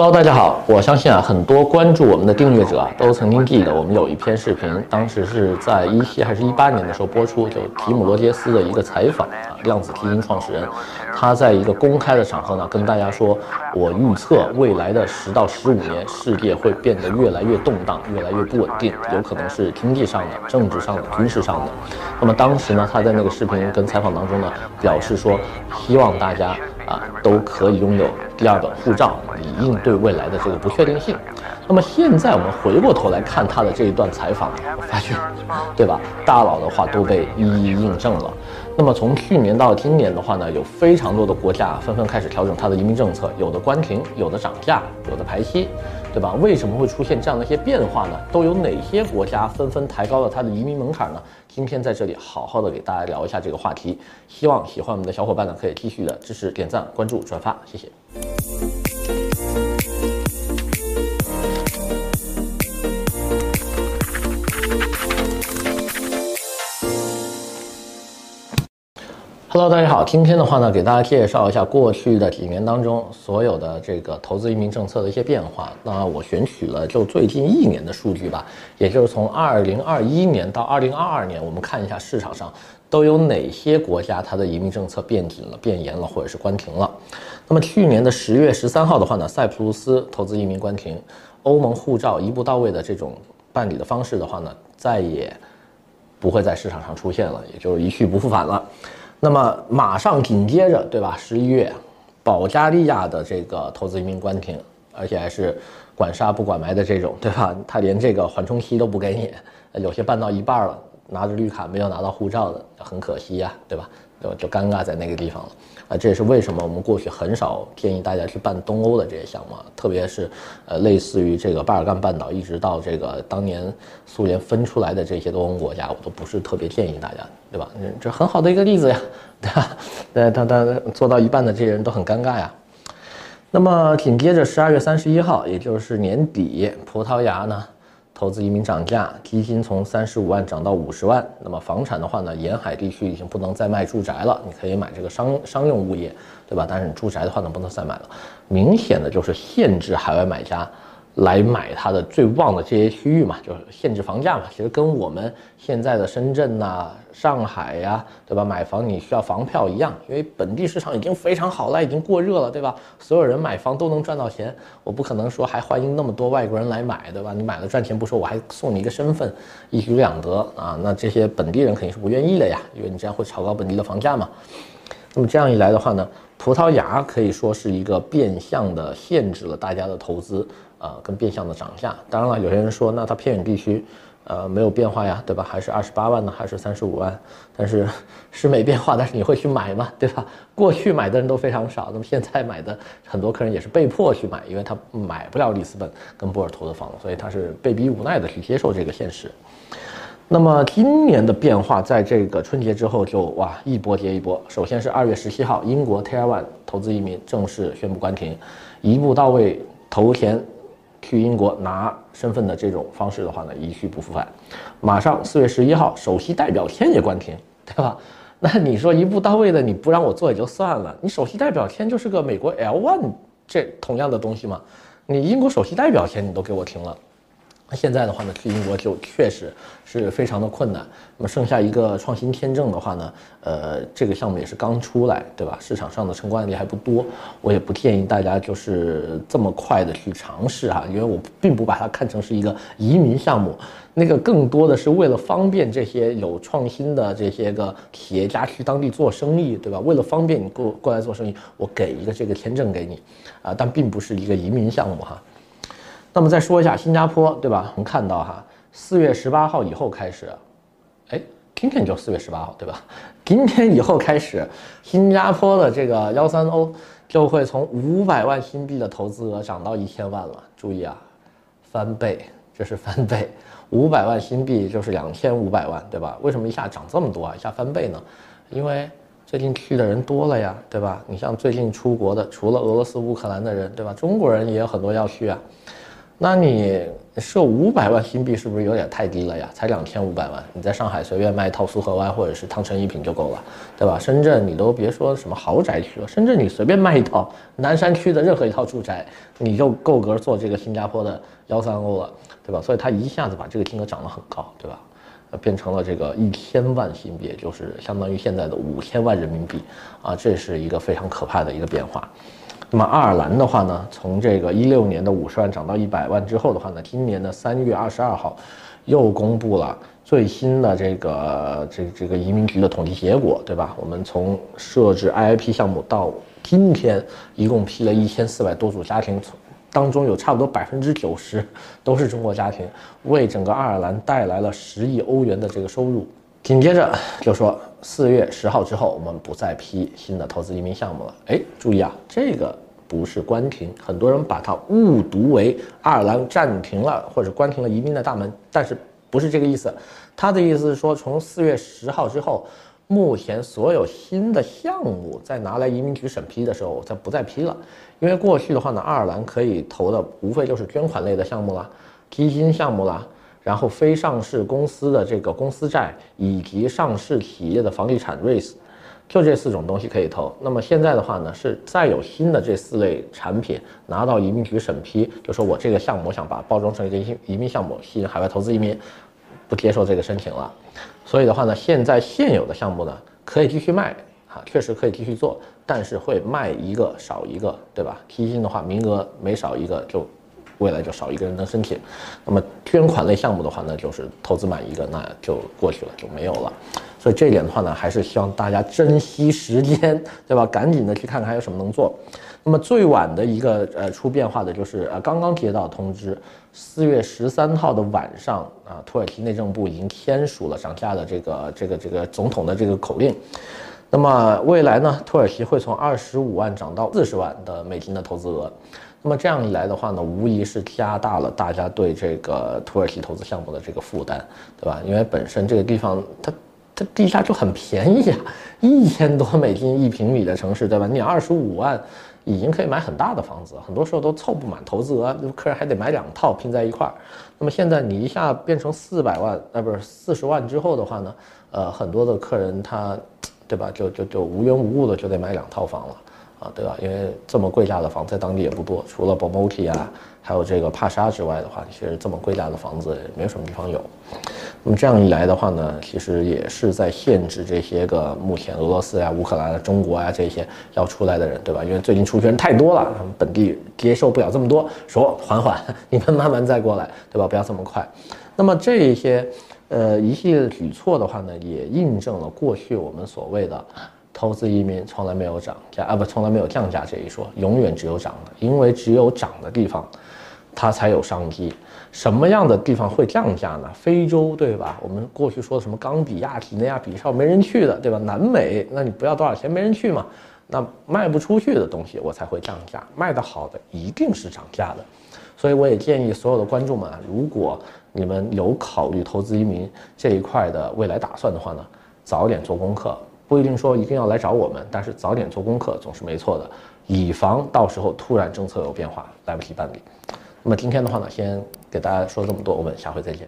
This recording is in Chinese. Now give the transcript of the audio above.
Hello，大家好。我相信啊，很多关注我们的订阅者啊，都曾经记得我们有一篇视频，当时是在一七还是一八年的时候播出，就提姆罗杰斯的一个采访啊，量子基金创始人，他在一个公开的场合呢，跟大家说，我预测未来的十到十五年，世界会变得越来越动荡，越来越不稳定，有可能是经济上的、政治上的、军事上的。那么当时呢，他在那个视频跟采访当中呢，表示说，希望大家。啊，都可以拥有第二本护照，以应对未来的这个不确定性。那么现在我们回过头来看他的这一段采访，我发现，对吧？大佬的话都被一一印证了。那么从去年到今年的话呢，有非常多的国家纷纷开始调整它的移民政策，有的关停，有的涨价，有的排期，对吧？为什么会出现这样的一些变化呢？都有哪些国家纷纷抬高了它的移民门槛呢？今天在这里好好的给大家聊一下这个话题，希望喜欢我们的小伙伴呢可以继续的支持、点赞、关注、转发，谢谢。Hello，大家好，今天的话呢，给大家介绍一下过去的几年当中所有的这个投资移民政策的一些变化。那我选取了就最近一年的数据吧，也就是从二零二一年到二零二二年，我们看一下市场上都有哪些国家它的移民政策变紧了、变严了，或者是关停了。那么去年的十月十三号的话呢，塞浦路斯投资移民关停，欧盟护照一步到位的这种办理的方式的话呢，再也不会在市场上出现了，也就是一去不复返了。那么马上紧接着，对吧？十一月，保加利亚的这个投资移民关停，而且还是管杀不管埋的这种，对吧？他连这个缓冲期都不给你，有些办到一半了，拿着绿卡没有拿到护照的，很可惜呀，对吧？就就尴尬在那个地方了。啊，这也是为什么我们过去很少建议大家去办东欧的这些项目，特别是，呃，类似于这个巴尔干半岛，一直到这个当年苏联分出来的这些东欧国家，我都不是特别建议大家，对吧？这很好的一个例子呀，对吧？对，他他做到一半的这些人都很尴尬呀。那么紧接着十二月三十一号，也就是年底，葡萄牙呢？投资移民涨价，基金从三十五万涨到五十万。那么房产的话呢，沿海地区已经不能再卖住宅了，你可以买这个商商用物业，对吧？但是你住宅的话呢，不能再买了，明显的就是限制海外买家。来买它的最旺的这些区域嘛，就是限制房价嘛。其实跟我们现在的深圳呐、上海呀、对吧？买房你需要房票一样，因为本地市场已经非常好了，已经过热了，对吧？所有人买房都能赚到钱，我不可能说还欢迎那么多外国人来买，对吧？你买了赚钱不说，我还送你一个身份，一举两得啊！那这些本地人肯定是不愿意的呀，因为你这样会炒高本地的房价嘛。那么这样一来的话呢，葡萄牙可以说是一个变相的限制了大家的投资。呃，跟变相的涨价，当然了，有些人说，那它偏远地区，呃，没有变化呀，对吧？还是二十八万呢，还是三十五万？但是是没变化，但是你会去买吗？对吧？过去买的人都非常少，那么现在买的很多客人也是被迫去买，因为他买不了里斯本跟波尔图的房子，所以他是被逼无奈的去接受这个现实。那么今年的变化，在这个春节之后就哇一波接一波。首先是二月十七号，英国 Tier 1投资移民正式宣布关停，一步到位投钱。去英国拿身份的这种方式的话呢，一去不复返。马上四月十一号，首席代表天也关停，对吧？那你说一步到位的，你不让我做也就算了，你首席代表天就是个美国 L one 这同样的东西嘛？你英国首席代表天你都给我停了。那现在的话呢，去英国就确实是非常的困难。那么剩下一个创新签证的话呢，呃，这个项目也是刚出来，对吧？市场上的成功案例还不多，我也不建议大家就是这么快的去尝试哈，因为我并不把它看成是一个移民项目，那个更多的是为了方便这些有创新的这些个企业家去当地做生意，对吧？为了方便你过过来做生意，我给一个这个签证给你，啊，但并不是一个移民项目哈。那么再说一下新加坡，对吧？我们看到哈，四月十八号以后开始，哎，今天就四月十八号，对吧？今天以后开始，新加坡的这个幺三欧就会从五百万新币的投资额涨到一千万了。注意啊，翻倍，这是翻倍，五百万新币就是两千五百万，对吧？为什么一下涨这么多啊？一下翻倍呢？因为最近去的人多了呀，对吧？你像最近出国的，除了俄罗斯、乌克兰的人，对吧？中国人也有很多要去啊。那你设五百万新币是不是有点太低了呀？才两千五百万，你在上海随便卖一套苏河湾或者是汤臣一品就够了，对吧？深圳你都别说什么豪宅区了，深圳你随便卖一套南山区的任何一套住宅，你就够格做这个新加坡的幺三欧了，对吧？所以它一下子把这个金额涨得很高，对吧？变成了这个一千万新币，就是相当于现在的五千万人民币啊，这是一个非常可怕的一个变化。那么爱尔兰的话呢，从这个一六年的五十万涨到一百万之后的话呢，今年的三月二十二号又公布了最新的这个这这个移民局的统计结果，对吧？我们从设置 IIP 项目到今天，一共批了一千四百多组家庭。当中有差不多百分之九十都是中国家庭，为整个爱尔兰带来了十亿欧元的这个收入。紧接着就说四月十号之后，我们不再批新的投资移民项目了。哎，注意啊，这个不是关停，很多人把它误读为爱尔兰暂停了或者关停了移民的大门，但是不是这个意思。他的意思是说，从四月十号之后。目前所有新的项目在拿来移民局审批的时候，它不再批了，因为过去的话呢，爱尔兰可以投的无非就是捐款类的项目啦、基金项目啦，然后非上市公司的这个公司债以及上市企业的房地产 REITs，就这四种东西可以投。那么现在的话呢，是再有新的这四类产品拿到移民局审批，就说我这个项目想把包装成一个移民项目，吸引海外投资移民，不接受这个申请了。所以的话呢，现在现有的项目呢，可以继续卖，哈，确实可以继续做，但是会卖一个少一个，对吧？基金的话，名额每少一个，就未来就少一个人能申请。那么捐款类项目的话呢，就是投资满一个，那就过去了，就没有了。所以这一点的话呢，还是希望大家珍惜时间，对吧？赶紧的去看看还有什么能做。那么最晚的一个呃出变化的就是呃刚刚接到通知，四月十三号的晚上啊，土耳其内政部已经签署了涨价的这个这个这个总统的这个口令。那么未来呢，土耳其会从二十五万涨到四十万的美金的投资额。那么这样一来的话呢，无疑是加大了大家对这个土耳其投资项目的这个负担，对吧？因为本身这个地方它它地价就很便宜啊，一千多美金一平米的城市，对吧？你二十五万。已经可以买很大的房子，很多时候都凑不满投资额，客人还得买两套拼在一块儿。那么现在你一下变成四百万，呃，不是四十万之后的话呢，呃，很多的客人他，对吧？就就就无缘无故的就得买两套房了。啊，对吧？因为这么贵价的房在当地也不多，除了 Bomonti 啊，还有这个帕沙之外的话，其实这么贵价的房子也没有什么地方有。那么这样一来的话呢，其实也是在限制这些个目前俄罗斯呀、乌克兰啊、中国啊这些要出来的人，对吧？因为最近出去人太多了，他们本地接受不了这么多，说缓缓，你们慢慢再过来，对吧？不要这么快。那么这一些呃一系列举措的话呢，也印证了过去我们所谓的。投资移民从来没有涨价啊，不，从来没有降价这一说，永远只有涨的，因为只有涨的地方，它才有商机。什么样的地方会降价呢？非洲，对吧？我们过去说什么冈比亚、几内亚、比绍没人去的，对吧？南美，那你不要多少钱，没人去嘛，那卖不出去的东西我才会降价，卖得好的一定是涨价的。所以我也建议所有的观众们啊，如果你们有考虑投资移民这一块的未来打算的话呢，早点做功课。不一定说一定要来找我们，但是早点做功课总是没错的，以防到时候突然政策有变化来不及办理。那么今天的话呢，先给大家说这么多，我们下回再见。